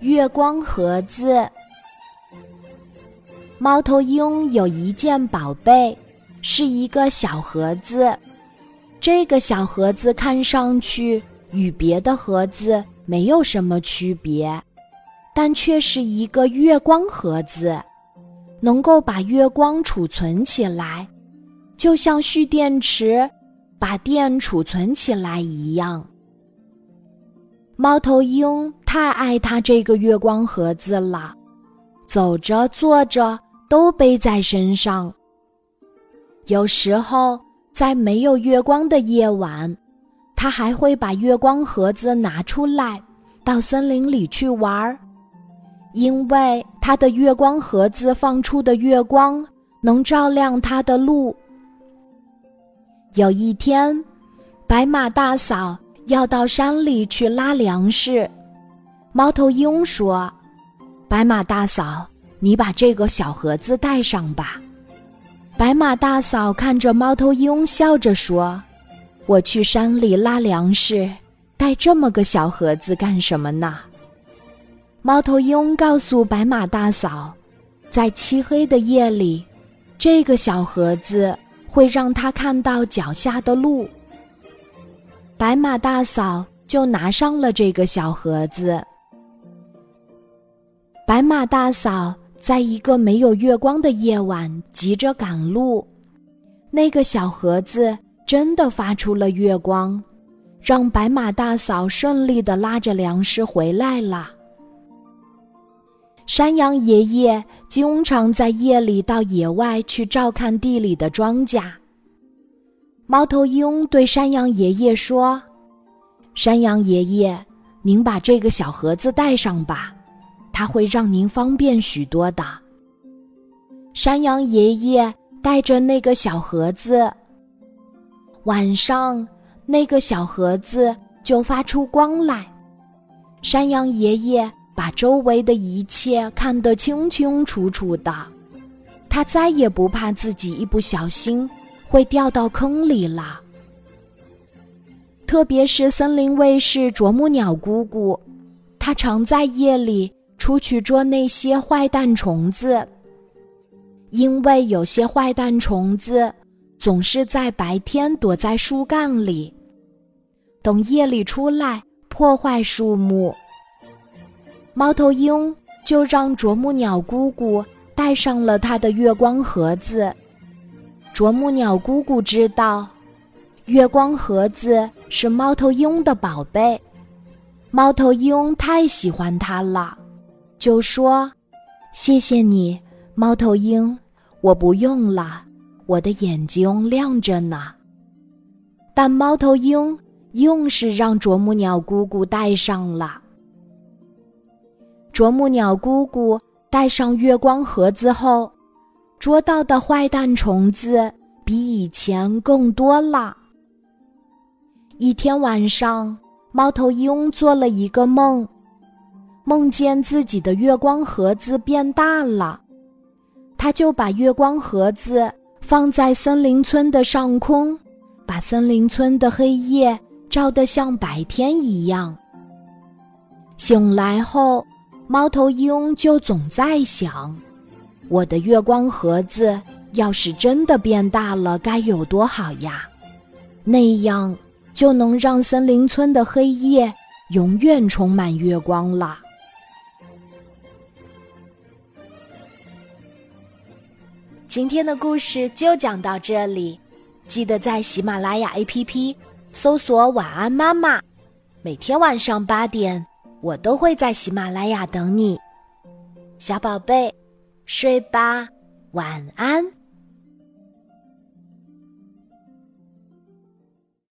月光盒子。猫头鹰有一件宝贝，是一个小盒子。这个小盒子看上去与别的盒子没有什么区别，但却是一个月光盒子，能够把月光储存起来，就像蓄电池把电储存起来一样。猫头鹰太爱它这个月光盒子了，走着坐着都背在身上。有时候在没有月光的夜晚，它还会把月光盒子拿出来，到森林里去玩儿，因为它的月光盒子放出的月光能照亮它的路。有一天，白马大嫂。要到山里去拉粮食，猫头鹰说：“白马大嫂，你把这个小盒子带上吧。”白马大嫂看着猫头鹰，笑着说：“我去山里拉粮食，带这么个小盒子干什么呢？”猫头鹰告诉白马大嫂，在漆黑的夜里，这个小盒子会让他看到脚下的路。白马大嫂就拿上了这个小盒子。白马大嫂在一个没有月光的夜晚急着赶路，那个小盒子真的发出了月光，让白马大嫂顺利的拉着粮食回来了。山羊爷爷经常在夜里到野外去照看地里的庄稼。猫头鹰对山羊爷爷说：“山羊爷爷，您把这个小盒子带上吧，它会让您方便许多的。”山羊爷爷带着那个小盒子，晚上那个小盒子就发出光来。山羊爷爷把周围的一切看得清清楚楚的，他再也不怕自己一不小心。会掉到坑里了。特别是森林卫士啄木鸟姑姑，它常在夜里出去捉那些坏蛋虫子。因为有些坏蛋虫子总是在白天躲在树干里，等夜里出来破坏树木。猫头鹰就让啄木鸟姑姑带上了它的月光盒子。啄木鸟姑姑知道，月光盒子是猫头鹰的宝贝，猫头鹰太喜欢它了，就说：“谢谢你，猫头鹰，我不用了，我的眼睛亮着呢。”但猫头鹰硬是让啄木鸟姑姑戴上了。啄木鸟姑姑戴上月光盒子后。捉到的坏蛋虫子比以前更多了。一天晚上，猫头鹰做了一个梦，梦见自己的月光盒子变大了，他就把月光盒子放在森林村的上空，把森林村的黑夜照得像白天一样。醒来后，猫头鹰就总在想。我的月光盒子要是真的变大了，该有多好呀！那样就能让森林村的黑夜永远充满月光了。今天的故事就讲到这里，记得在喜马拉雅 APP 搜索“晚安妈妈”，每天晚上八点，我都会在喜马拉雅等你，小宝贝。睡吧，晚安。